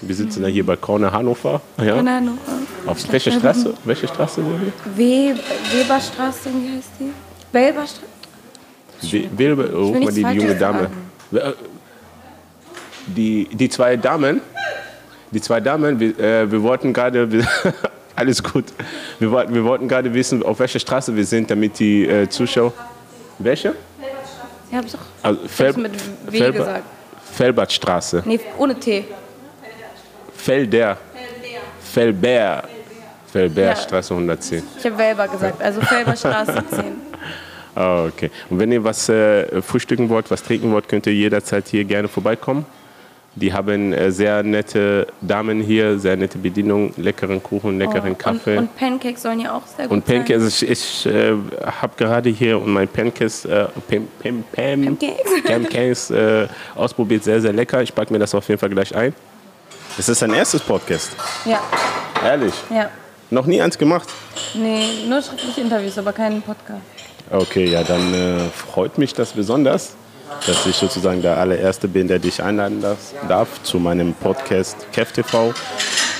Wir sitzen ja hier bei Corner Hannover. Ja. In Hannover. Auf welche Straße? Welche Straße sind wir? We Weberstraße, wie heißt die? Welberstraße? We- Wilbe, oh, mal die junge Dame. Äh, Die, die zwei Damen, die zwei Damen, wir, äh, wir wollten gerade, alles gut, wir wollten, wir wollten gerade wissen, auf welcher Straße wir sind, damit die äh, Zuschauer, welche? Ja, hab ich doch Also Fel, mit W Felber- gesagt. Felbertstraße, Nee, ohne T. Felder, Felber, Felberstraße Ja. 110. Ich habe Welber gesagt, also Felberstraße 10. Ah, okay. Und wenn ihr was äh, frühstücken wollt, was trinken wollt, könnt ihr jederzeit hier gerne vorbeikommen. Die haben äh, sehr nette Damen hier, sehr nette Bedienung, leckeren Kuchen, leckeren Kaffee. Oh, Und, und Pancakes sollen ja auch sehr gut Und Pancakes, also ich, ich äh, habe gerade hier und mein Pancakes, äh, Pam, Pam, Pam, Pancakes. Pancakes äh, ausprobiert, sehr, sehr lecker. Ich packe mir das auf jeden Fall gleich ein. Es ist dein erstes Podcast. Ja, ehrlich. ja. Noch nie eins gemacht? Nee, nur schriftliche Interviews, aber keinen Podcast. Okay, ja, dann äh, freut mich das besonders, dass ich sozusagen der allererste bin, der dich einladen darf, darf zu meinem Podcast Kev TV.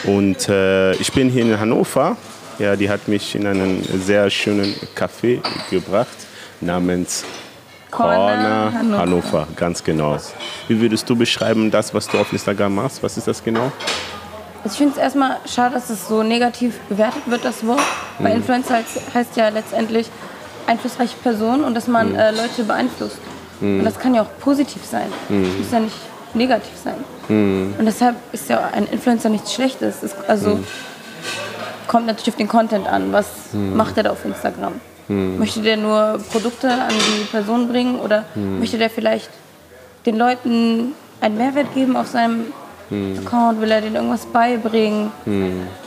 Und äh, ich bin hier in Hannover. Ja, die hat mich in einen sehr schönen Café gebracht namens Corner Hannover. Hannover. ganz genau. Wie würdest du beschreiben das, was du auf Instagram machst? Was ist das genau? Also ich finde es erstmal schade, dass es so negativ bewertet wird, das Wort. Weil Mhm. Influencer heißt, ja letztendlich einflussreiche Person und dass Mhm. man äh, Leute beeinflusst. Und das kann ja auch positiv sein. Mhm. Es muss ja nicht negativ sein. Und deshalb ist ja ein Influencer nichts Schlechtes. Es, also Mhm. kommt natürlich auf den Content an. Was Mhm. macht er da auf Instagram? Möchte der nur Produkte an die Person bringen oder Mhm. möchte der vielleicht den Leuten einen Mehrwert geben auf seinem Mhm. Account? Will er denen irgendwas beibringen?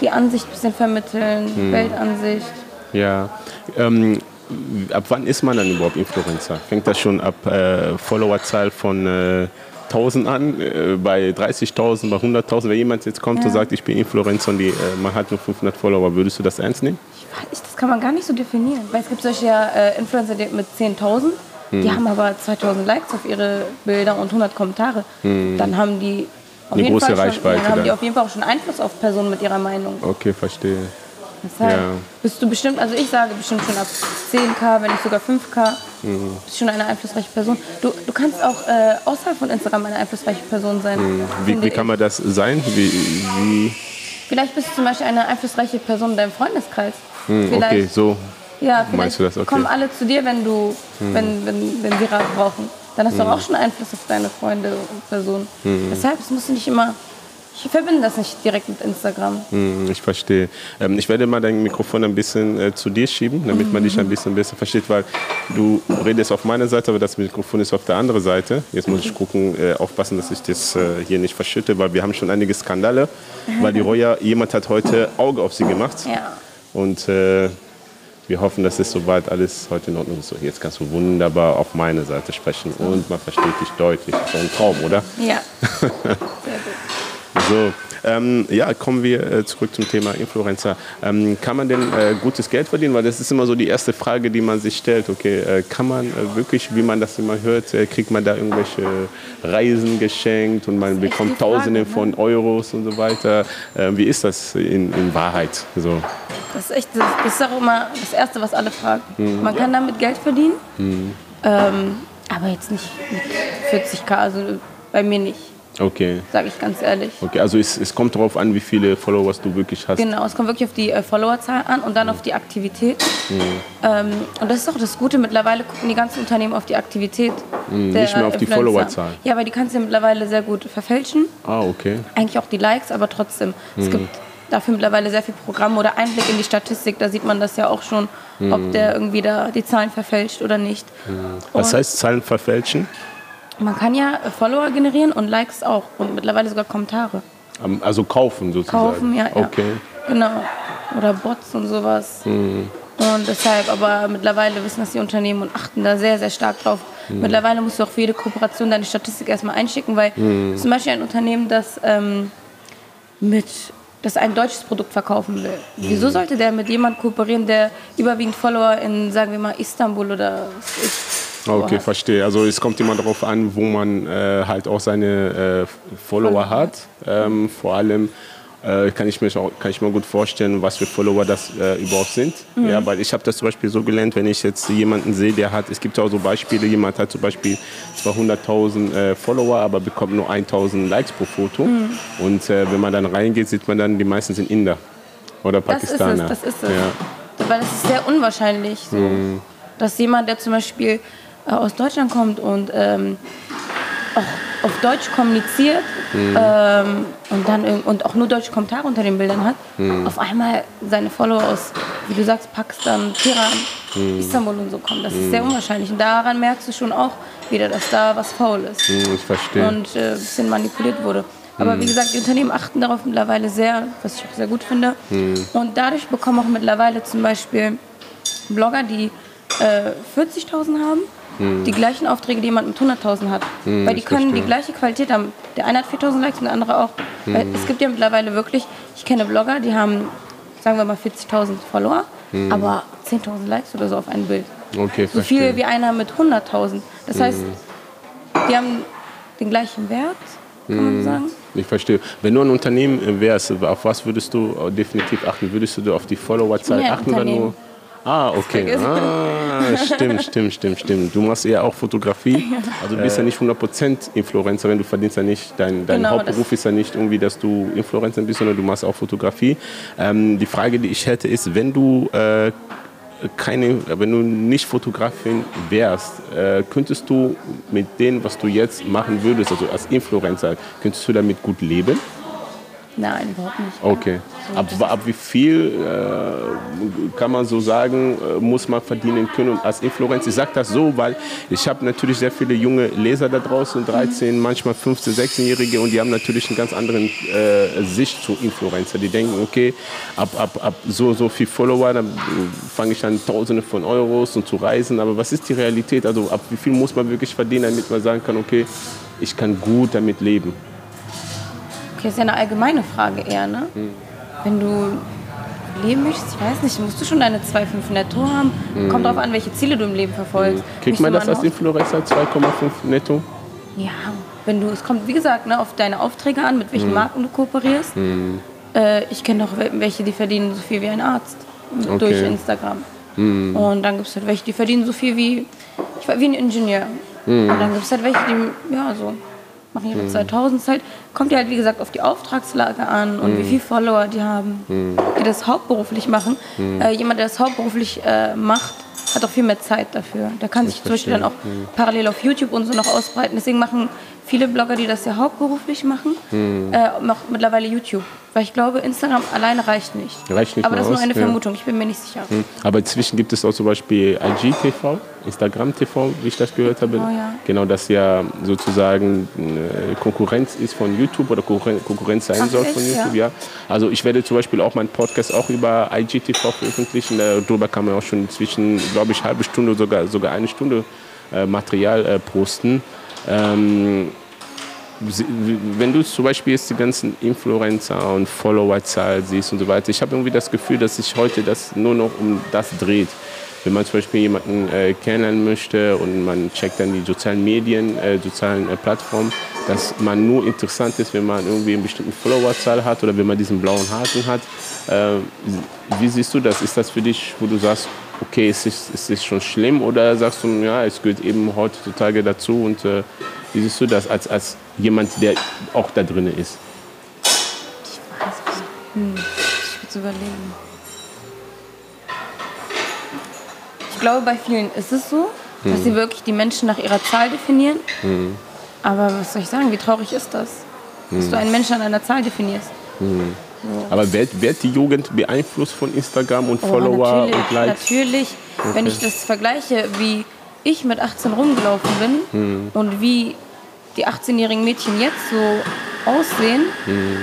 Die Ansicht ein bisschen vermitteln, Mhm. Weltansicht. Ja. Ähm, ab wann ist man dann überhaupt Influencer? Fängt das schon ab äh, Followerzahl von äh, 1000 an, äh, bei 30.000, bei 100.000? Wenn jemand jetzt kommt und sagt, ich bin Influencer und die, äh, man hat nur 500 Follower, würdest du das ernst nehmen? Das kann man gar nicht so definieren. Weil es gibt solche äh, Influencer die mit 10.000, Hm. die haben aber 2000 Likes auf ihre Bilder und 100 Kommentare. Dann haben die auf Hm. Eine große Fall schon, Reichweite dann haben die auf jeden Fall auch schon Einfluss auf Personen mit ihrer Meinung. Okay, verstehe. Deshalb Ja. bist du bestimmt, also ich sage bestimmt schon ab 10k, wenn nicht sogar 5k, Mhm. bist schon eine einflussreiche Person. Du, du kannst auch äh, außerhalb von Instagram eine einflussreiche Person sein. Mhm. Wie, wie kann man das sein? Wie, wie, Vielleicht bist du zum Beispiel eine einflussreiche Person in deinem Freundeskreis. hm, vielleicht, okay, so. ja, vielleicht meinst du das? Okay. Hm. kommen alle zu dir, wenn, du, wenn, wenn, wenn sie Rat brauchen. Dann hast du auch schon Einfluss auf deine Freunde und Personen. Hm. Deshalb, es muss nicht immer, ich verbinde das nicht direkt mit Instagram. Hm, Ich verstehe. Ähm, ich werde mal dein Mikrofon ein bisschen äh, zu dir schieben, damit man dich ein bisschen besser versteht, weil du redest auf meiner Seite, aber das Mikrofon ist auf der anderen Seite. Jetzt muss ich gucken, äh, aufpassen, dass ich das äh, hier nicht verschütte, weil wir haben schon einige Skandale, weil die Roya, jemand hat heute Auge auf sie gemacht Ja. und äh, wir hoffen, dass es soweit alles heute in Ordnung ist. So, jetzt kannst du wunderbar auf meine Seite sprechen und man versteht dich deutlich. Das ist ein Traum, oder? Ja. So, ähm, ja, kommen wir äh, zurück zum Thema Influencer. Ähm, kann man denn äh, gutes Geld verdienen? Weil das ist immer so die erste Frage, die man sich stellt. Okay, äh, kann man äh, wirklich, wie man das immer hört, äh, kriegt man da irgendwelche Reisen geschenkt und man bekommt Frage, Tausende ne? von Euros und so weiter. Äh, wie ist das in, in Wahrheit? So. Das ist echt, das, ist auch immer das Erste, was alle fragen. Mhm. Man kann damit Geld verdienen, ähm, aber jetzt nicht mit 40k, also bei mir nicht, Okay. sage ich ganz ehrlich. Okay, also es, es kommt darauf an, wie viele Follower du wirklich hast. Genau, es kommt wirklich auf die äh, Followerzahl an und dann auf die Aktivität. Mhm. Ähm, und das ist auch das Gute, mittlerweile gucken die ganzen Unternehmen auf die Aktivität. der Mhm, nicht mehr auf die Influencer. Followerzahl. Ja, aber die kannst du ja mittlerweile sehr gut verfälschen. Ah, okay. Eigentlich auch die Likes, aber trotzdem. Mhm. Es gibt dafür mittlerweile sehr viel Programme oder Einblick in die Statistik, da sieht man das ja auch schon, Mhm. ob der irgendwie da die Zahlen verfälscht oder nicht. Was Und heißt Zahlen verfälschen? Man kann ja Follower generieren und Likes auch und mittlerweile sogar Kommentare. Also kaufen sozusagen. Kaufen, ja, ja. Okay. Genau. Oder Bots und sowas. Mhm. Und deshalb, aber mittlerweile wissen das die Unternehmen und achten da sehr, sehr stark drauf. Mhm. Mittlerweile musst du auch für jede Kooperation deine Statistik erstmal einschicken, weil Mhm. zum Beispiel ein Unternehmen, das ähm, mit das ein deutsches Produkt verkaufen will. Mhm. Wieso sollte der mit jemandem kooperieren, der überwiegend Follower in, sagen wir mal, Istanbul oder was weiß ich, Okay, hat. verstehe. Also es kommt immer darauf an, wo man äh, halt auch seine äh, Follower hat. Ähm, vor allem äh, kann, ich mir auch, kann ich mir gut vorstellen, was für Follower das äh, überhaupt sind. Mhm. Ja, weil ich habe das zum Beispiel so gelernt, wenn ich jetzt jemanden sehe, der hat, es gibt ja auch so Beispiele, jemand hat zum Beispiel 200.000 äh, Follower, aber bekommt nur 1.000 Likes pro Foto. Mhm. Und äh, wenn man dann reingeht, sieht man dann, die meisten sind Inder oder Das ist es, Pakistaner. das ist es. Ja. Weil es ist sehr unwahrscheinlich, so, Mhm. dass jemand, der zum Beispiel äh, aus Deutschland kommt und ähm, auch auf Deutsch kommuniziert Mhm. ähm, und dann und auch nur deutsche Kommentare unter den Bildern hat, Mhm. auf einmal seine Follower aus, wie du sagst, Pakistan, Teheran, Mhm. Istanbul und so kommen. Das ist sehr unwahrscheinlich. Und daran merkst du schon auch wieder, dass da was faul ist Hm, ich verstehe. und äh, ein bisschen manipuliert wurde. Aber wie gesagt, die Unternehmen achten darauf mittlerweile sehr, was ich auch sehr gut finde. Und dadurch bekommen auch mittlerweile zum Beispiel Blogger, die äh, 40.000 haben, die gleichen Aufträge, die jemand mit 100.000 hat. Weil die können die gleiche Qualität haben. Der eine hat 4.000 Likes und der andere auch. Weil es gibt ja mittlerweile wirklich, ich kenne Blogger, die haben, sagen wir mal, 40.000 Follower, aber 10.000 Likes oder so auf ein Bild. Okay, So viel verstehe. wie einer mit 100.000. Das heißt, die haben den gleichen Wert, kann man sagen. Ich verstehe. Wenn du ein Unternehmen äh, wärst, auf was würdest du äh, definitiv achten? Würdest du auf die Followerzahl achten oder nur? Ah, okay. Ah, stimmt, stimmt, stimmt, stimmt. Du machst ja auch Fotografie. Also du bist ja nicht 100% Influencerin, du verdienst ja nicht, dein, dein Genau, Hauptberuf ist ja nicht irgendwie, dass du Influencerin bist, sondern du machst auch Fotografie. Ähm, die Frage, die ich hätte, ist, wenn du äh, keine, wenn du nicht Fotografin wärst, äh, könntest du mit dem, was du jetzt machen würdest, also als Influencer, könntest du damit gut leben? Nein, überhaupt nicht. Okay. Ab, ab wie viel äh, kann man so sagen, äh, muss man verdienen können als Influencer? Ich sage das so, weil ich habe natürlich sehr viele junge Leser da draußen, 13, manchmal 15, 16-Jährige und die haben natürlich einen ganz anderen äh, Sicht zu Influencer. Die denken, okay, ab, ab, ab so so viel Follower, dann äh, fange ich an Tausende von Euros und zu reisen. Aber was ist die Realität? Also ab wie viel muss man wirklich verdienen, damit man sagen kann, okay, ich kann gut damit leben? Okay, ist ja eine allgemeine Frage eher, ne? Hm. Wenn du leben möchtest, ich weiß nicht, musst du schon deine 2,5 netto haben. Kommt drauf an, welche Ziele du im Leben verfolgst. Hm. Kriegt man das als Influencer 2,5 netto? Ja, wenn du, es kommt wie gesagt ne, auf deine Aufträge an, mit Hm. welchen Marken du kooperierst. Äh, ich kenne doch wel- welche, die verdienen so viel wie ein Arzt Okay. Hm. durch Instagram. Und dann gibt es halt welche, die verdienen so viel wie, ich war wie ein Ingenieur. Hm. Und dann gibt es halt welche, die, ja, so machen ihre 2000 halt. Kommt ja halt, wie gesagt, auf die Auftragslage an und wie Hm. viele Follower die haben, die das hauptberuflich machen. Hm. Äh, jemand, der das hauptberuflich äh, macht, hat auch viel mehr Zeit dafür. Der kann sich zum Beispiel dann auch Hm. parallel auf YouTube und so noch ausbreiten. Deswegen machen viele Blogger, die das ja hauptberuflich machen, Hm. äh, auch mittlerweile YouTube. Weil ich glaube, Instagram alleine reicht nicht. Reicht nicht Aber das ist nur aus, eine ja. Vermutung, ich bin mir nicht sicher. Hm. Aber inzwischen gibt es auch zum Beispiel IGTV, Instagram TV, wie ich das gehört habe. Genau, ja. Genau, das ja sozusagen eine Konkurrenz ist von YouTube oder Konkurren- Konkurrenz sein Ach, soll von YouTube. Ja. Also ich werde zum Beispiel auch meinen Podcast auch über IGTV veröffentlichen. Darüber kann man auch schon inzwischen, glaube ich, halbe Stunde, sogar, sogar eine Stunde äh, Material äh, posten. Ähm, wenn du zum Beispiel jetzt die ganzen Influencer und Followerzahl siehst und so weiter, ich habe irgendwie das Gefühl, dass sich heute das nur noch um das dreht. Wenn man zum Beispiel jemanden äh, kennenlernen möchte und man checkt dann die sozialen Medien, äh, sozialen äh, Plattformen, dass man nur interessant ist, wenn man irgendwie eine bestimmte Followerzahl hat oder wenn man diesen blauen Haken hat. Äh, wie siehst du das? Ist das für dich, wo du sagst, okay, es ist, es ist schon schlimm oder sagst du, ja, es gehört eben heutzutage dazu und äh, wie siehst du das als, als jemand, der auch da drin ist? Ich weiß nicht. Hm, ich würde überlegen. Ich glaube, bei vielen ist es so, Hm. dass sie wirklich die Menschen nach ihrer Zahl definieren. Aber was soll ich sagen, wie traurig ist das? Dass Hm. du einen Menschen an einer Zahl definierst. Aber wird, wird die Jugend beeinflusst von Instagram und Oh, Follower natürlich, und Likes? Natürlich. Wenn ich das vergleiche, wie ich mit 18 rumgelaufen bin Hm. und wie die 18-jährigen Mädchen jetzt so aussehen, Hm.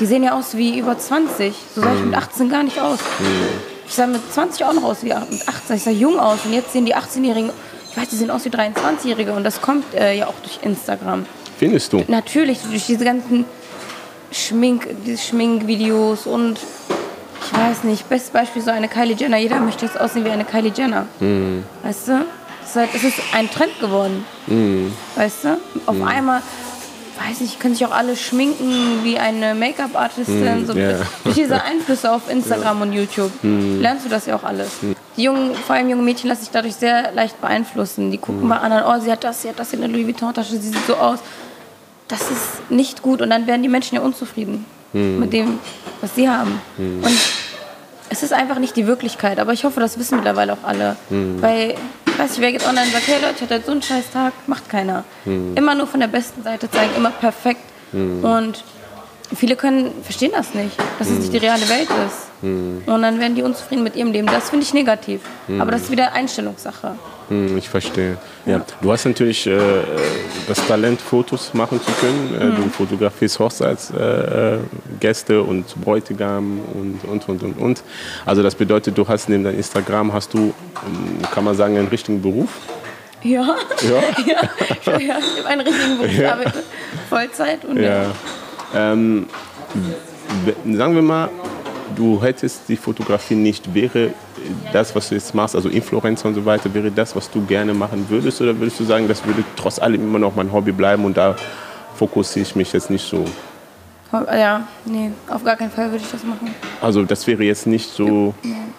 die sehen ja aus wie über 20. So sah ich mit 18 gar nicht aus. Hm. Ich sah mit 20 auch noch aus wie mit 18. Ich sah jung aus und jetzt sehen die 18-Jährigen, ich weiß, die sehen aus wie 23-Jährige und das kommt äh, ja auch durch Instagram. Findest du? Natürlich, durch diese ganzen Schmink, diese Schminkvideos und ich weiß nicht, bestes Beispiel so eine Kylie Jenner. Jeder möchte jetzt aussehen wie eine Kylie Jenner. Weißt du? Es ist, halt, es ist ein Trend geworden. Weißt du? Auf einmal, weiß nicht, können sich auch alle schminken wie eine Make-up-Artistin. so ja. Durch diese Einflüsse auf Instagram und YouTube lernst du das ja auch alles. Die jungen, vor allem junge Mädchen lassen sich dadurch sehr leicht beeinflussen. Die gucken mal anderen, oh, sie hat das, sie hat das in der Louis Vuitton-Tasche, sie sieht so aus. Das ist nicht gut und dann werden die Menschen ja unzufrieden mit dem, was sie haben. Und es ist einfach nicht die Wirklichkeit, aber ich hoffe, das wissen mittlerweile auch alle. Weil, ich weiß nicht, wer geht online und sagt, hey Leute, ich hatte so einen scheiß Tag, macht keiner. Immer nur von der besten Seite zeigen, immer perfekt. Und viele können, verstehen das nicht, dass es nicht die reale Welt ist. Und dann werden die unzufrieden mit ihrem Leben. Das finde ich negativ. Aber das ist wieder Einstellungssache. Hm, Ich verstehe. Ja. Du hast natürlich äh, das Talent, Fotos machen zu können. Äh, Du fotografierst Hochzeitsgäste äh, Gäste und Bräutigam und, und, und, und, und. Also das bedeutet, du hast neben deinem Instagram, hast du, ähm, kann man sagen, einen richtigen Beruf? Ja, Ja. ja, ja ich habe einen richtigen Beruf, arbeite Vollzeit und ja. Ähm, w- sagen wir mal, du hättest die Fotografie nicht, wäre das, was du jetzt machst, also Influencer und so weiter, wäre das, was du gerne machen würdest? Oder würdest du sagen, das würde trotz allem immer noch mein Hobby bleiben und da fokussiere ich mich jetzt nicht so? Ja, nee, auf gar keinen Fall würde ich das machen. Also das wäre jetzt nicht so.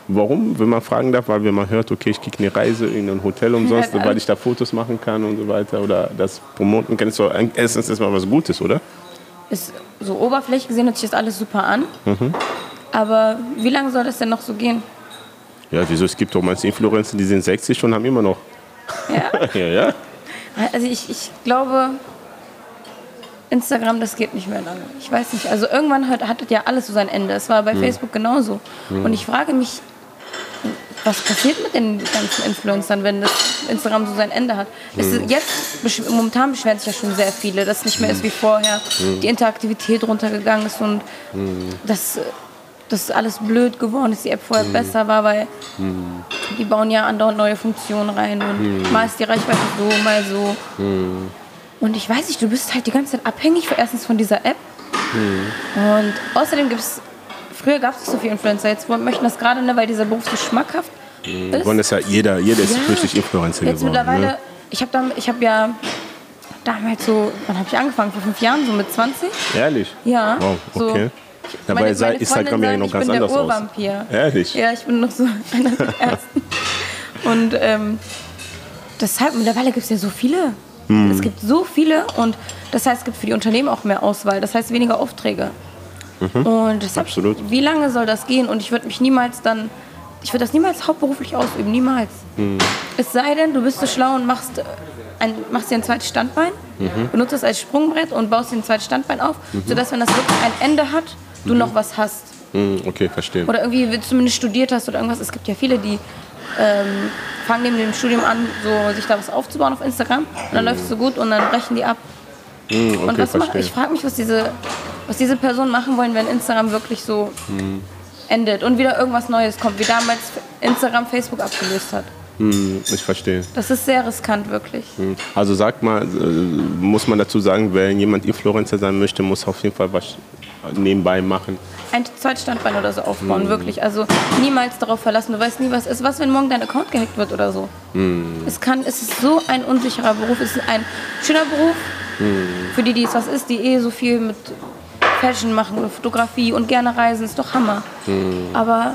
Warum, wenn man fragen darf, weil wenn man hört, okay, ich kriege eine Reise in ein Hotel umsonst, Ja, weil ich da Fotos machen kann und so weiter oder das promoten kann, ist doch erstens erstmal was Gutes, oder? Ist so oberflächlich gesehen hört sich das alles super an. Mhm. Aber wie lange soll das denn noch so gehen? Ja, wieso? Es gibt doch manche Influencer, die sind 60 und haben immer noch. Ja? Ja, ja. Also ich, ich glaube, Instagram, das geht nicht mehr lange. Ich weiß nicht. Also irgendwann hat, hat ja alles so sein Ende. Es war bei Facebook genauso. Und ich frage mich, was passiert mit den ganzen Influencern, wenn das Instagram so sein Ende hat? Ist jetzt, momentan beschweren sich ja schon sehr viele, dass es nicht mehr ist wie vorher, die Interaktivität runtergegangen ist und dass das alles blöd geworden ist, die App vorher besser war, weil die bauen ja andauernd neue Funktionen rein und mal ist die Reichweite so, mal so. Und ich weiß nicht, du bist halt die ganze Zeit abhängig erstens von dieser App. Und außerdem gibt es, früher gab es so viele Influencer, jetzt möchten das gerade, ne, weil dieser Beruf so schmackhaft ist. Und das ist ja jeder, jeder ist Ja. richtig Influencer Jetzt geworden. mittlerweile, Ne? ich habe hab ja damals so, wann habe ich angefangen? Vor fünf Jahren, so mit 20? Ehrlich? Ja. Wow, So. Dabei Meine- sah Instagram ja noch ganz ich bin anders der aus. Urvampir. Ehrlich? Ja, ich bin noch so einer der Ersten. Und ähm, deshalb, mittlerweile gibt es ja so viele. Hm. Es gibt so viele und das heißt, es gibt für die Unternehmen auch mehr Auswahl. Das heißt, weniger Aufträge. Und deshalb, Mhm. Absolut. wie lange soll das gehen? Und ich würde mich niemals dann, ich würde das niemals hauptberuflich ausüben, niemals. Hm. Es sei denn, du bist so schlau und machst, äh, ein, machst dir ein zweites Standbein, Mhm. benutzt es als Sprungbrett und baust dir ein zweites Standbein auf, sodass, wenn das wirklich ein Ende hat, du noch was hast. Hm, okay, verstehe. Oder irgendwie zumindest studiert hast oder irgendwas. Es gibt ja viele, die ähm, fangen neben dem Studium an, so sich da was aufzubauen auf Instagram. Und dann läuft es so gut und dann brechen die ab. Hm, okay, und was macht, ich frage mich, was diese, was diese Personen machen wollen, wenn Instagram wirklich so endet und wieder irgendwas Neues kommt, wie damals Instagram Facebook abgelöst hat. Hm, ich verstehe. Das ist sehr riskant, wirklich. Hm. Also sag mal, äh, muss man dazu sagen, wenn jemand Influencer sein möchte, muss auf jeden Fall was nebenbei machen. Ein zweites Standbein oder so aufbauen, wirklich. Also niemals darauf verlassen. Du weißt nie, was ist. Was, wenn morgen dein Account gehackt wird oder so? Es, kann, es ist so ein unsicherer Beruf. Es ist ein schöner Beruf für die, die es was ist, die eh so viel mit Fashion machen oder Fotografie und gerne reisen. Ist doch Hammer. Aber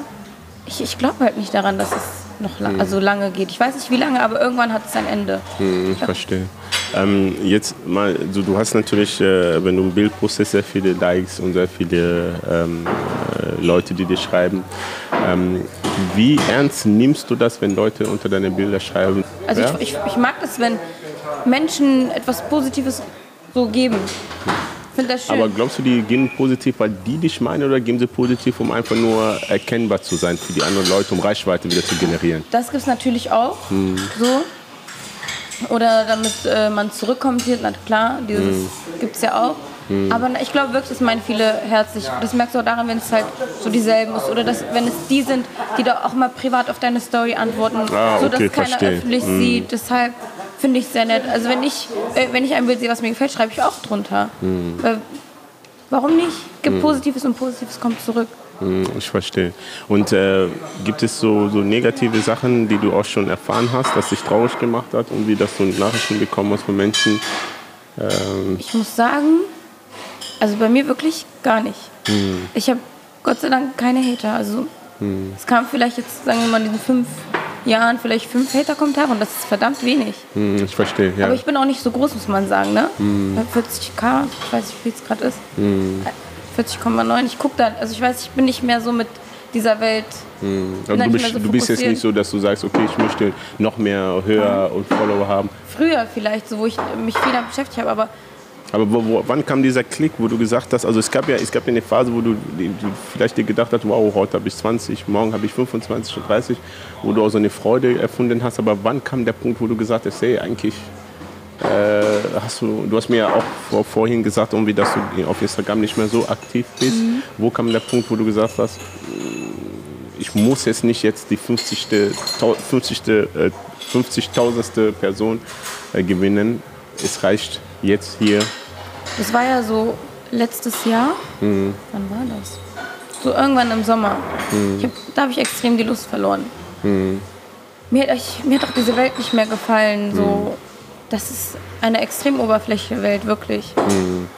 ich, ich glaube halt nicht daran, dass es noch la also lange geht. Ich weiß nicht wie lange, aber irgendwann hat es ein Ende. Hm, ich verstehe. Ähm, jetzt mal, du, du hast natürlich, äh, wenn du ein Bild postest, sehr viele Likes und sehr viele ähm, äh, Leute, die dir schreiben. Ähm, wie ernst nimmst du das, wenn Leute unter deine Bilder schreiben? Also ja? ich, ich, ich mag das, wenn Menschen etwas Positives so geben. Ich finde das schön. Aber glaubst du, die gehen positiv, weil die dich meinen oder gehen sie positiv, um einfach nur erkennbar zu sein für die anderen Leute, um Reichweite wieder zu generieren? Das gibt es natürlich auch. So. Oder damit äh, man zurückkommentiert, na klar, dieses gibt es ja auch. Aber na, ich glaube wirklich, das meinen viele herzlich. Das merkst du auch daran, wenn es halt so dieselben ist. Oder dass, wenn es die sind, die da auch mal privat auf deine Story antworten, Ah, so dass okay, keiner verstehe. öffentlich sieht. Deshalb finde ich sehr nett. Also wenn ich, äh, wenn ich ein Bild sehe, was mir gefällt, schreibe ich auch drunter. Weil, warum nicht? Gibt Positives und Positives kommt zurück. Hm, ich verstehe. Und äh, gibt es so, so negative Sachen, die du auch schon erfahren hast, dass dich traurig gemacht hat und wie dass du Nachrichten bekommen hast von Menschen? Ähm ich muss sagen, also bei mir wirklich gar nicht. Hm. Ich habe Gott sei Dank keine Hater. Also hm. es kam vielleicht jetzt, sagen wir mal, in diesen fünf Jahren vielleicht fünf Hater-Kommentare und das ist verdammt wenig. Hm, ich verstehe, ja. Aber ich bin auch nicht so groß, muss man sagen, ne? Hm. 40k, ich weiß nicht, wie es gerade ist. Hm. 40,9. Ich gucke da, also ich weiß, ich bin nicht mehr so mit dieser Welt. Hm. Also du, bist, so du bist, jetzt nicht so, dass du sagst, okay, ich möchte noch mehr höher und Follower haben. Früher vielleicht, so wo ich mich viel damit beschäftigt habe, aber aber wo, wo, wann kam dieser Klick, wo du gesagt hast, also es gab ja, es gab ja eine Phase, wo du, du vielleicht dir gedacht hast, wow, heute habe ich 20, morgen habe ich 25 oder 30, wo du auch so eine Freude erfunden hast. Aber wann kam der Punkt, wo du gesagt hast, hey, eigentlich äh, hast du, du hast mir ja auch vor, vorhin gesagt, irgendwie, dass du auf Instagram nicht mehr so aktiv bist. Mhm. Wo kam der Punkt, wo du gesagt hast, ich muss jetzt nicht jetzt die 50. 50. 50.000. Person äh, gewinnen. Es reicht jetzt hier. Das war ja so letztes Jahr. Mhm. Wann war das? So irgendwann im Sommer. Mhm. Hab, da habe ich extrem die Lust verloren. Mhm. Mir, ich, mir hat auch diese Welt nicht mehr gefallen. So, mhm. das ist eine extrem oberflächliche Welt, wirklich. Mhm.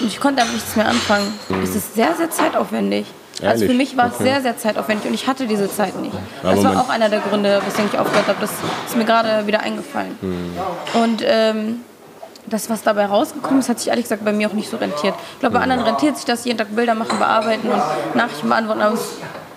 Und ich konnte damit nichts mehr anfangen. Mhm. Es ist sehr, sehr zeitaufwendig. Ehrlich? Also für mich war es okay. sehr, sehr zeitaufwendig und ich hatte diese Zeit nicht. Aber das war auch einer der Gründe, weswegen ich aufgehört habe. Das ist mir gerade wieder eingefallen. Und ähm, das, was dabei rausgekommen ist, hat sich ehrlich gesagt bei mir auch nicht so rentiert. Ich glaube, bei anderen rentiert sich das, jeden Tag Bilder machen, bearbeiten und Nachrichten beantworten. Aber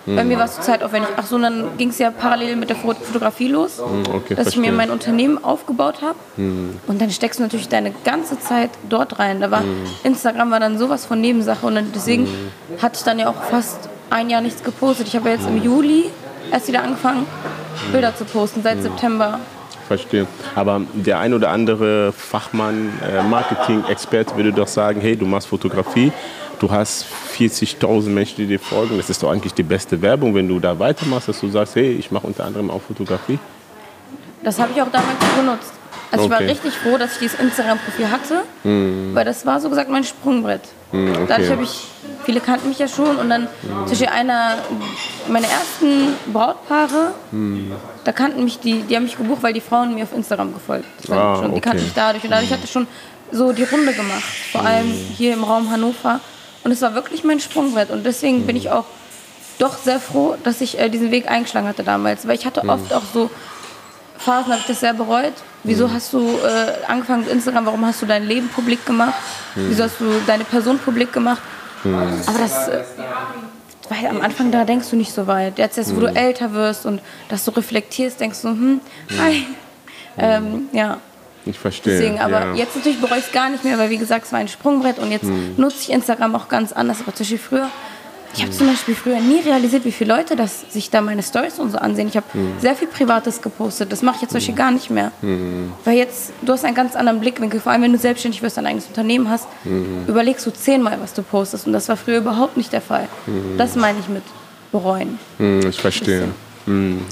bei mir war es zur Zeit aufwendig. Ach so, und dann ging es ja parallel mit der Fotografie los, hm, okay, dass verstehe. ich mir mein Unternehmen aufgebaut habe. Mhm. Und dann steckst du natürlich deine ganze Zeit dort rein. Da war mhm. Instagram war dann sowas von Nebensache und deswegen mhm. hatte ich dann ja auch fast ein Jahr nichts gepostet. Ich habe jetzt im Juli erst wieder angefangen, Bilder zu posten, seit September verstehe. Aber der ein oder andere Fachmann, äh, Marketing-Experte würde doch sagen, hey, du machst Fotografie, du hast 40.000 Menschen, die dir folgen. Das ist doch eigentlich die beste Werbung, wenn du da weitermachst, dass du sagst, hey, ich mache unter anderem auch Fotografie. Das habe ich auch damals benutzt. Also okay. ich war richtig froh, dass ich dieses Instagram-Profil hatte, mm. weil das war so gesagt mein Sprungbrett. Mm, okay. Dadurch habe ich, viele kannten mich ja schon und dann mm. zwischen einer, meine ersten Brautpaare, mm. da kannten mich die, die haben mich gebucht, weil die Frauen mir auf Instagram gefolgt sind. Ah, schon, die okay. kannten mich dadurch und dadurch hatte ich schon so die Runde gemacht, vor allem hier im Raum Hannover. Und es war wirklich mein Sprungbrett und deswegen bin ich auch doch sehr froh, dass ich äh, diesen Weg eingeschlagen hatte damals, weil ich hatte oft auch so Phasen, habe ich das sehr bereut, Wieso hast du äh, angefangen mit Instagram? Warum hast du dein Leben publik gemacht? Wieso hast du deine Person publik gemacht? Hm. Aber das, äh, weil am Anfang da denkst du nicht so weit. Jetzt, jetzt wo du hm. älter wirst und dass du reflektierst, denkst du, hm, hi. Hm. Ähm, ja. Ich verstehe. Deswegen, aber ja. jetzt natürlich bereue ich es gar nicht mehr, weil wie gesagt, es war ein Sprungbrett und jetzt hm. nutze ich Instagram auch ganz anders. Aber zum Beispiel früher ich habe zum Beispiel früher nie realisiert, wie viele Leute das, sich da meine Stories und so ansehen. Ich habe mhm. sehr viel Privates gepostet. Das mache ich jetzt zum Beispiel gar nicht mehr. Mhm. Weil jetzt, du hast einen ganz anderen Blickwinkel. Vor allem, wenn du selbstständig wirst, dein eigenes Unternehmen hast, mhm. überlegst du zehnmal, was du postest. Und das war früher überhaupt nicht der Fall. Mhm. Das meine ich mit bereuen. Mhm, ich verstehe.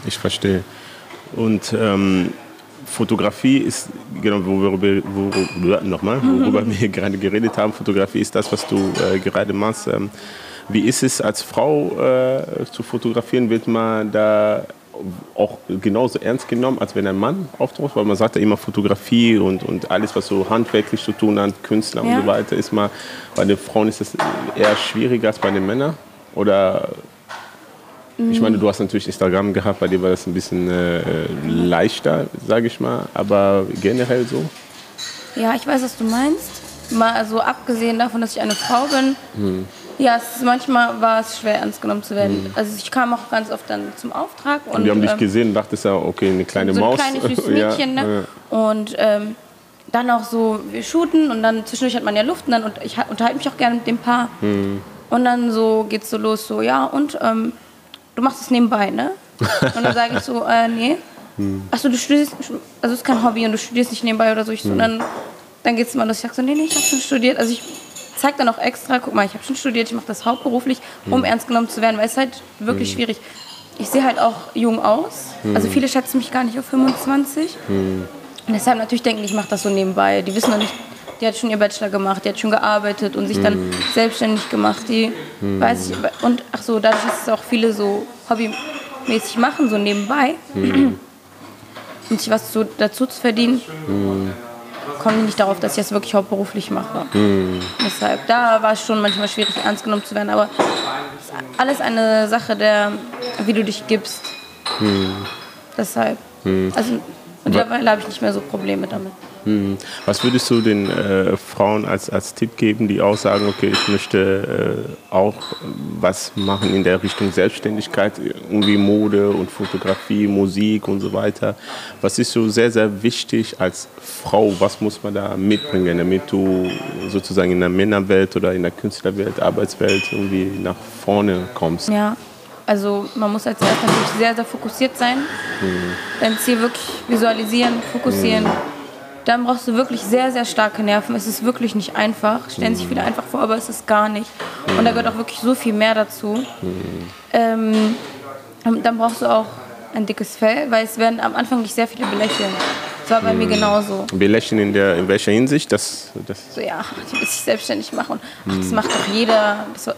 Ich verstehe. Und ähm, Fotografie ist, genau, worüber, worüber, nochmal, worüber wir gerade geredet haben, Fotografie ist das, was du äh, gerade machst. Ähm, wie ist es als Frau äh, zu fotografieren? Wird man da auch genauso ernst genommen, als wenn ein Mann auftaucht? Weil man sagt ja immer Fotografie und, und alles, was so handwerklich zu tun hat, Künstler ja. und so weiter, ist mal, bei den Frauen ist das eher schwieriger als bei den Männern? Oder ich meine, du hast natürlich Instagram gehabt, bei dir war das ein bisschen äh, leichter, sage ich mal, aber generell so? Ja, ich weiß, was du meinst. Mal also abgesehen davon, dass ich eine Frau bin, hm. Ja, ist, manchmal war es schwer, ernst genommen zu werden. Mhm. Also ich kam auch ganz oft dann zum Auftrag. Und, und die haben dich ähm, gesehen und dachtest ja, okay, eine kleine so Maus. ein kleines süßes Mädchen, ja, ne? Ja. Und ähm, dann auch so, wir shooten und dann zwischendurch hat man ja Luft und dann und ich unterhalte mich auch gerne mit dem Paar. Mhm. Und dann so geht's so los, so, ja, und ähm, du machst es nebenbei, ne? Und dann sage ich so, äh, nee. Mhm. Achso, du studierst, also es ist kein Hobby und du studierst nicht nebenbei oder so. Ich so, mhm. dann, dann geht's immer los. Ich sag so, nee, nee, ich habe schon studiert. Also ich zeige dann auch extra, guck mal, ich habe schon studiert, ich mache das hauptberuflich, um mhm. ernst genommen zu werden, weil es ist halt wirklich mhm. schwierig. Ich sehe halt auch jung aus. Mhm. Also viele schätzen mich gar nicht auf 25. Mhm. Und deshalb natürlich denken, ich mache das so nebenbei. Die wissen noch nicht, die hat schon ihr Bachelor gemacht, die hat schon gearbeitet und sich dann selbstständig gemacht. Die weiß ich, und ach so, dadurch, dass es auch viele so hobbymäßig machen, so nebenbei, um sich was zu, dazu zu verdienen, kommen die nicht darauf, dass ich das wirklich hauptberuflich mache. Deshalb, da war es schon manchmal schwierig, ernst genommen zu werden, aber alles eine Sache der, wie du dich gibst. Deshalb. Also mittlerweile habe ich nicht mehr so Probleme damit. Hm. Was würdest du den äh, Frauen als, als Tipp geben, die auch sagen, okay, ich möchte äh, auch was machen in der Richtung Selbstständigkeit, irgendwie Mode und Fotografie, Musik und so weiter. Was ist so sehr, sehr wichtig als Frau? Was muss man da mitbringen, damit du sozusagen in der Männerwelt oder in der Künstlerwelt, Arbeitswelt irgendwie nach vorne kommst? Ja, also man muss als erstes natürlich sehr, sehr fokussiert sein. Dein Ziel wirklich visualisieren, fokussieren. Dann brauchst du wirklich sehr, sehr starke Nerven. Es ist wirklich nicht einfach. Stellen sich viele einfach vor, aber es ist gar nicht. Und da gehört auch wirklich so viel mehr dazu. Ähm, dann brauchst du auch ein dickes Fell, weil es werden am Anfang nicht sehr viele belächeln. Das war bei mir genauso. Belächeln in, der, in welcher Hinsicht? Das, das So, ja, die will sich selbstständig machen. Ach, das macht doch jeder. Das war,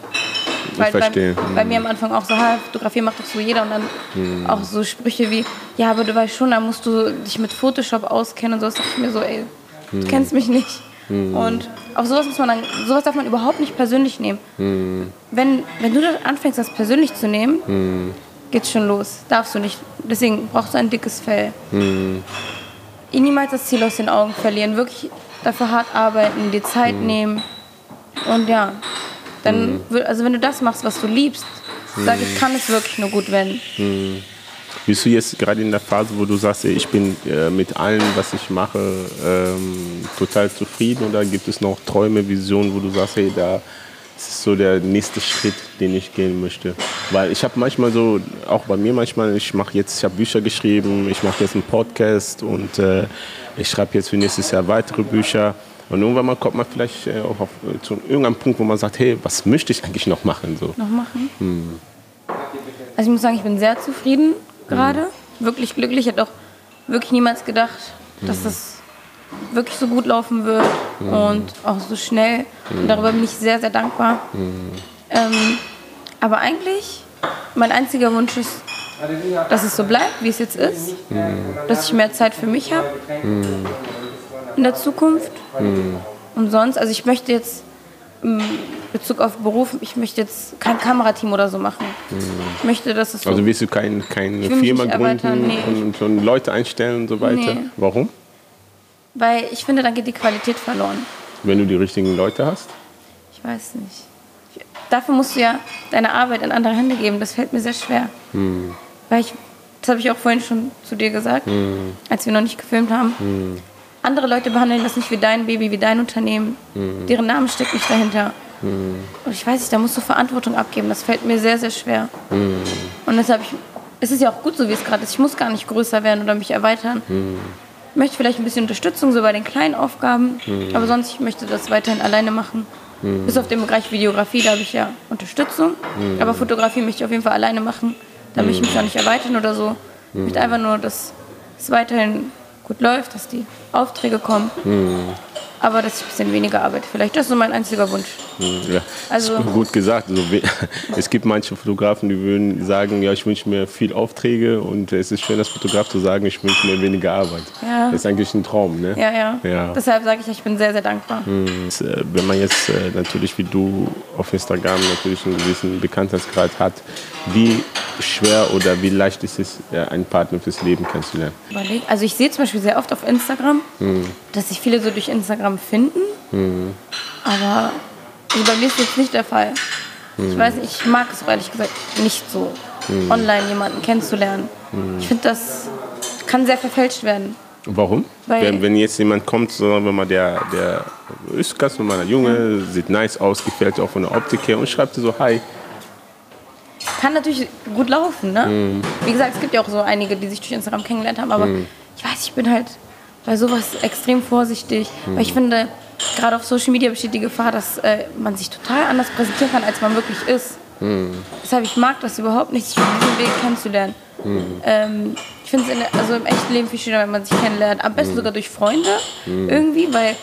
weil verstehe. Bei, bei mir am Anfang auch so, ha, Fotografieren macht doch so jeder. Und dann Hm. auch so Sprüche wie, ja, aber du weißt schon, da musst du dich mit Photoshop auskennen und so. Das dachte ich mir so, ey, Hm. du kennst mich nicht. Und auch sowas muss man dann, sowas darf man überhaupt nicht persönlich nehmen. Hm. Wenn, wenn du das anfängst, das persönlich zu nehmen, geht's schon los. Darfst du nicht. Deswegen brauchst du ein dickes Fell. Ihn niemals das Ziel aus den Augen verlieren. Wirklich dafür hart arbeiten, dir Zeit nehmen. Und ja, dann, wür- also wenn du das machst, was du liebst, sag ich, kann es wirklich nur gut werden. Bist du jetzt gerade in der Phase, wo du sagst, ich bin äh, mit allem, was ich mache, ähm, total zufrieden? Oder gibt es noch Träume, Visionen, wo du sagst, hey, da ist so der nächste Schritt, den ich gehen möchte? Weil ich habe manchmal so, auch bei mir manchmal, ich mache jetzt, ich habe Bücher geschrieben, ich mache jetzt einen Podcast und äh, ich schreibe jetzt für nächstes Jahr weitere Bücher. Und irgendwann mal kommt man vielleicht äh, auch auf, äh, zu irgendeinem Punkt, wo man sagt, hey, was möchte ich eigentlich noch machen? So. Noch machen. Also ich muss sagen, ich bin sehr zufrieden gerade. Wirklich glücklich. Ich hätte auch wirklich niemals gedacht, dass das wirklich so gut laufen wird und auch so schnell. Und darüber bin ich sehr, sehr dankbar. Ähm, aber eigentlich, mein einziger Wunsch ist, dass es so bleibt, wie es jetzt ist. Dass ich mehr Zeit für mich habe in der Zukunft. Und sonst, also ich möchte jetzt in Bezug auf Beruf, ich möchte jetzt kein Kamerateam oder so machen. Ich möchte, dass es so Also willst du kein, keine Firma gründen nee. und, und Leute einstellen und so weiter? Nee. Warum? Weil ich finde, dann geht die Qualität verloren. Wenn du die richtigen Leute hast? Ich weiß nicht. Ich, dafür musst du ja deine Arbeit in andere Hände geben. Das fällt mir sehr schwer. Weil ich, das habe ich auch vorhin schon zu dir gesagt, als wir noch nicht gefilmt haben. Andere Leute behandeln das nicht wie dein Baby, wie dein Unternehmen. Deren Name steckt nicht dahinter. Und ich weiß nicht, da musst du Verantwortung abgeben. Das fällt mir sehr, sehr schwer. Und deshalb, ich, es ist ja auch gut so, wie es gerade ist. Ich muss gar nicht größer werden oder mich erweitern. Ich möchte vielleicht ein bisschen Unterstützung, so bei den kleinen Aufgaben. Aber sonst, ich möchte das weiterhin alleine machen. Bis auf den Bereich Videografie, da habe ich ja Unterstützung. Aber Fotografie möchte ich auf jeden Fall alleine machen. Da möchte ich mich auch nicht erweitern oder so. Ich möchte einfach nur, dass es weiterhin gut läuft, dass die Aufträge kommen. Aber dass ich ein bisschen weniger arbeite. Vielleicht das ist so mein einziger Wunsch. Ja, Also- gut gesagt. Also, es gibt manche Fotografen, die würden sagen, ja, ich wünsche mir viel Aufträge und es ist schön, als Fotograf zu sagen, ich wünsche mir weniger Arbeit. Ja. Das ist eigentlich ein Traum, ne? Ja, ja. Ja. Deshalb sage ich, ich bin sehr, sehr dankbar. Und, äh, Wenn man jetzt äh, natürlich wie du auf Instagram natürlich einen gewissen Bekanntheitsgrad hat, wie schwer oder wie leicht ist es, einen Partner fürs Leben kennenzulernen? Also ich sehe zum Beispiel sehr oft auf Instagram, dass sich viele so durch Instagram finden. Aber also bei mir ist jetzt nicht der Fall. Ich weiß nicht, ich mag es auch ehrlich gesagt nicht so, online jemanden kennenzulernen. Ich finde, das kann sehr verfälscht werden. Warum? Weil- wenn, wenn jetzt jemand kommt, so, wenn man der, der ist ganz normaler Junge, sieht nice aus, gefällt dir auch von der Optik her und schreibt dir so, hi. Kann natürlich gut laufen, ne? Wie gesagt, es gibt ja auch so einige, die sich durch Instagram kennengelernt haben, aber ich weiß, ich bin halt bei sowas extrem vorsichtig, weil ich finde, gerade auf Social Media besteht die Gefahr, dass äh, man sich total anders präsentieren kann, als man wirklich ist. Deshalb, ich mag das überhaupt nicht, sich auf diesem Weg kennenzulernen. Ähm, ich finde es also im echten Leben viel schöner, wenn man sich kennenlernt. Am besten sogar durch Freunde irgendwie, weil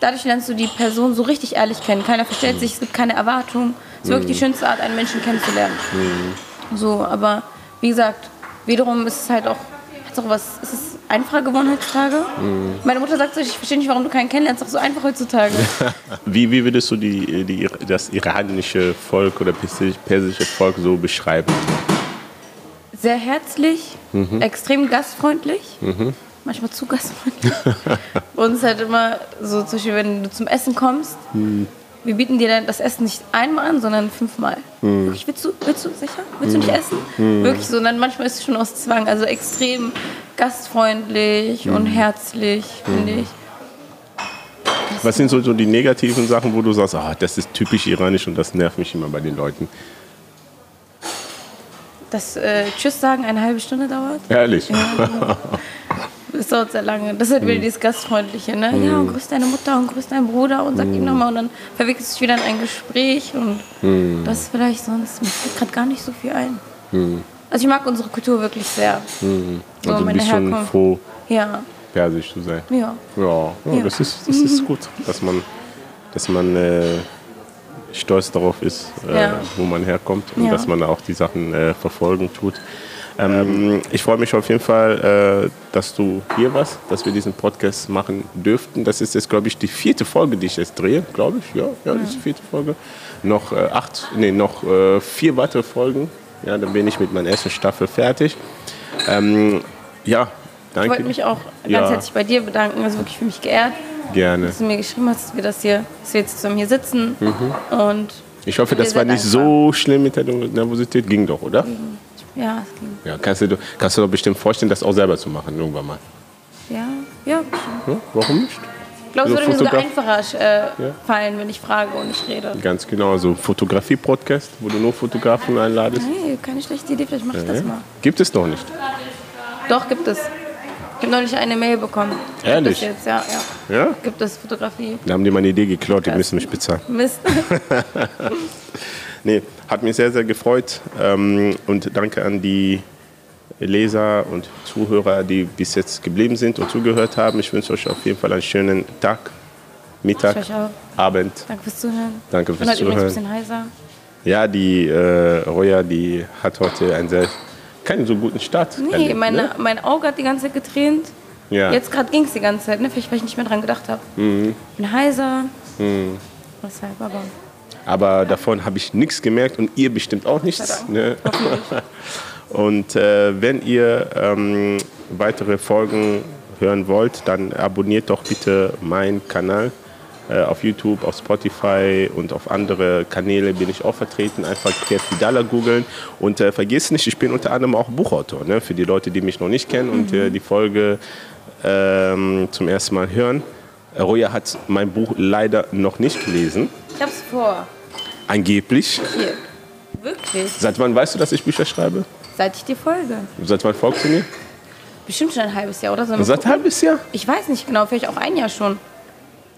dadurch lernst du die Person so richtig ehrlich kennen. Keiner verstellt sich, es gibt keine Erwartung. Es ist wirklich die schönste Art, einen Menschen kennenzulernen. So, aber wie gesagt, wiederum ist es halt auch, hat's auch was, ist es einfacher geworden heutzutage? Meine Mutter sagt so, ich verstehe nicht, warum du keinen kennenlernst, ist doch so einfach heutzutage. Wie, wie würdest du die, die, das iranische Volk oder persisch- persische Volk so beschreiben? Sehr herzlich, extrem gastfreundlich. Manchmal zu gastfreundlich. Und es ist halt immer so, zum Beispiel, wenn du zum Essen kommst, wir bieten dir dann das Essen nicht einmal an, sondern fünfmal. Wirklich, willst du, willst du, sicher? Willst du nicht essen? Wirklich so. Und dann manchmal ist es schon aus Zwang. Also extrem gastfreundlich und herzlich, finde ich. Was sind so, so die negativen Sachen, wo du sagst, ah, das ist typisch iranisch und das nervt mich immer bei den Leuten? Das äh, Tschüss sagen eine halbe Stunde dauert. Ehrlich? Das dauert sehr lange. Das ist halt wieder dieses Gastfreundliche, ne? Ja, und grüß deine Mutter und grüß deinen Bruder und sag ihm nochmal und dann verwickelt sich wieder in ein Gespräch und das ist vielleicht sonst, mir fällt gerade gar nicht so viel ein. Also ich mag unsere Kultur wirklich sehr. So Also du meine bist schon froh, Ja, persisch zu sein. ja. Ja, ja, Ja. das ist, das ist gut, dass man, dass man äh, stolz darauf ist, äh, wo man herkommt und dass man auch die Sachen äh, verfolgen tut. Ähm, ich freue mich auf jeden Fall, äh, dass du hier warst, dass wir diesen Podcast machen dürften. Das ist jetzt, glaube ich, die vierte Folge, die ich jetzt drehe, glaube ich. Ja, ja, das ist die vierte Folge. Noch äh, acht, nee, noch äh, vier weitere Folgen. Ja, dann bin ich mit meiner ersten Staffel fertig. Ähm, ja, danke. Ich wollte mich auch ganz Ja. herzlich bei dir bedanken. Also wirklich für mich geehrt, Gerne. dass du mir geschrieben hast, dass wir, das hier, dass wir jetzt zusammen hier sitzen. Und Ich hoffe, das war nicht so schlimm mit der Nervosität. Ging doch, oder? Ja, es ging. Ja, kannst du, kannst du dir bestimmt vorstellen, das auch selber zu machen, irgendwann mal. Ja, ja. Hm? Warum nicht? Ich glaube, es So würde mir sogar einfacher äh, fallen, wenn ich frage und nicht rede. Ganz genau, so Fotografie-Podcast, wo du nur Fotografen einladest. Hey, keine schlechte Idee, vielleicht mache ich das Ja. mal. Gibt es doch nicht. Doch, gibt es. Ich habe neulich eine Mail bekommen. Gibt Ehrlich? es jetzt, ja, ja. Ja? Gibt es Fotografie. Da haben die meine Idee geklaut, die müssen mich bezahlen. Mist. Nee, hat mich sehr, sehr gefreut. Ähm, und danke an die Leser und Zuhörer, die bis jetzt geblieben sind und zugehört haben. Ich wünsche euch auf jeden Fall einen schönen Tag, Mittag, Ich. Abend. Danke fürs Zuhören. Danke Ich bin fürs heute übrigens ein Zuhören. bisschen heiser. Ja, die äh, Roya, die hat heute einen sehr, keinen so guten Start. Nee, erlebt, meine, ne? mein Auge hat die ganze Zeit getränt. Ja. Jetzt gerade ging es die ganze Zeit, ne? Vielleicht, weil ich nicht mehr dran gedacht habe. Mhm. Ich bin heiser. Deshalb, aber Aber davon habe ich nichts gemerkt und ihr bestimmt auch nichts. Ne? Und äh, wenn ihr ähm, weitere Folgen hören wollt, dann abonniert doch bitte meinen Kanal. Äh, auf YouTube, auf Spotify und auf andere Kanäle bin ich auch vertreten. Einfach Quert Vidala googeln. Und äh, vergiss nicht, ich bin unter anderem auch Buchautor. Ne? Für die Leute, die mich noch nicht kennen und äh, die Folge ähm, zum ersten Mal hören. Roja hat mein Buch leider noch nicht gelesen. Ich hab's vor. Angeblich. Hier. Wirklich. Seit wann weißt du, dass ich Bücher schreibe? Seit ich dir folge. Seit wann folgst du mir? Bestimmt schon ein halbes Jahr, oder? Wir Seit ein halbes Jahr? Ich weiß nicht genau, vielleicht auch ein Jahr schon.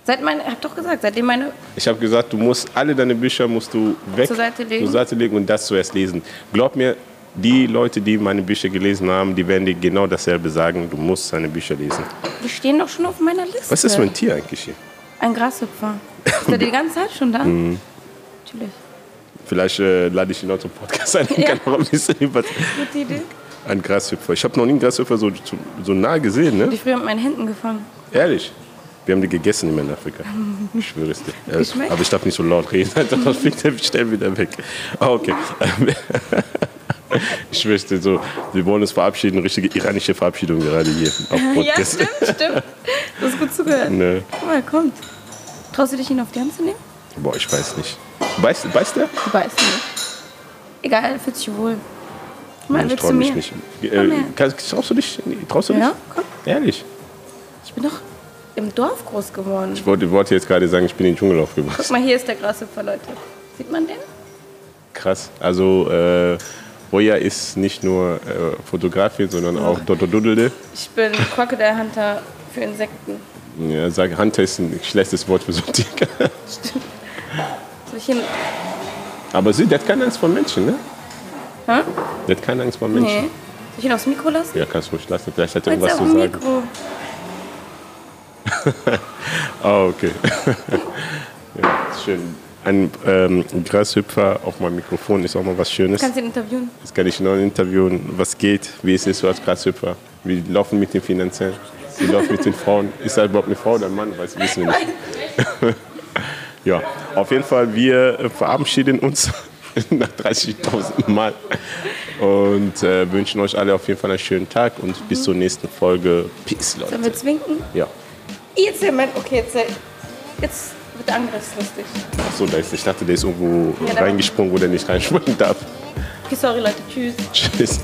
Seit meine, ich hab doch gesagt, seitdem meine, Ich habe gesagt, du musst alle deine Bücher musst du weg Zur Seite legen. zur Seite legen und das zuerst lesen. Glaub mir, die Leute, die meine Bücher gelesen haben, die werden dir genau dasselbe sagen. Du musst deine Bücher lesen. die stehen doch schon auf meiner Liste. Was ist das für ein Tier eigentlich hier? Ein Grashüpfer. Ist der die ganze Zeit schon da? Mhm. Natürlich. Vielleicht äh, lade ich ihn auch zum Podcast ein. Ja. Kann auch ein bisschen über Gute Idee. ein Grashüpfer. Ich habe noch nie einen Grashüpfer so, so, nah gesehen, ne? Die früher mit meinen Händen gefangen. Ehrlich. Wir haben die gegessen immer in Afrika. Ich schwöre es dir. Äh? Aber ich darf nicht so laut reden. Sonst fliegt der schnell wieder weg. Ah, okay. Ich schwöre es dir so. Wir wollen uns verabschieden. Richtige iranische Verabschiedung gerade hier Ja, stimmt, stimmt. Du hast gut zugehört. Ne. Guck mal, er kommt. Traust du dich, ihn auf die Hand zu nehmen? Boah, ich weiß nicht. Beißt, beißt der? Du weißt nicht. Egal, er fühlt sich wohl. Guck mal, ich willst du mich mir? nicht. Komm Äh, her. kannst, traust du dich? Traust du dich? Ja, komm. Ehrlich? Ich bin doch im Dorf groß geworden. Ich wollte, wollte jetzt gerade sagen, ich bin in den Dschungel Guck aufgewachsen. mal, hier ist der Grashüpfer, Leute. Sieht man den? Krass. Also, äh, Roya ist nicht nur äh, Fotografin, sondern auch Dotodudelde. Ich bin Crocodile Hunter für Insekten. Ja, sag, Hunter ist ein schlechtes Wort für so ein Tier. Soll ich hin? Aber sie, der hat keine Angst vor Menschen, ne? Hä? Der hat keine Angst vor Menschen. Nee. Soll ich ihn aufs Mikro lassen? Ja, kannst du ruhig lassen. Vielleicht hat er irgendwas zu sagen. Mikro. Ah, okay. ja, schön. Ein ähm, Grashüpfer auf meinem Mikrofon ist auch mal was Schönes. Kannst du ihn interviewen? Jetzt kann ich noch interviewen, was geht, wie ist es so als Grashüpfer? Wie laufen mit den Finanziellen? Wie läuft mit den Frauen? Ist er überhaupt eine Frau oder ein Mann? Weiß, wissen wir nicht. ja, auf jeden Fall, wir verabschieden uns nach 30.000 Mal und äh, wünschen euch alle auf jeden Fall einen schönen Tag und bis zur nächsten Folge. Peace, Leute. Sollen wir zwinken? Ja. Jetzt, Moment, okay, jetzt, äh, jetzt wird der Angriff lustig. Achso, da ist, ich dachte, der ist irgendwo Ja, reingesprungen, wo der nicht reinspringen darf. Okay, sorry Leute, tschüss. Tschüss.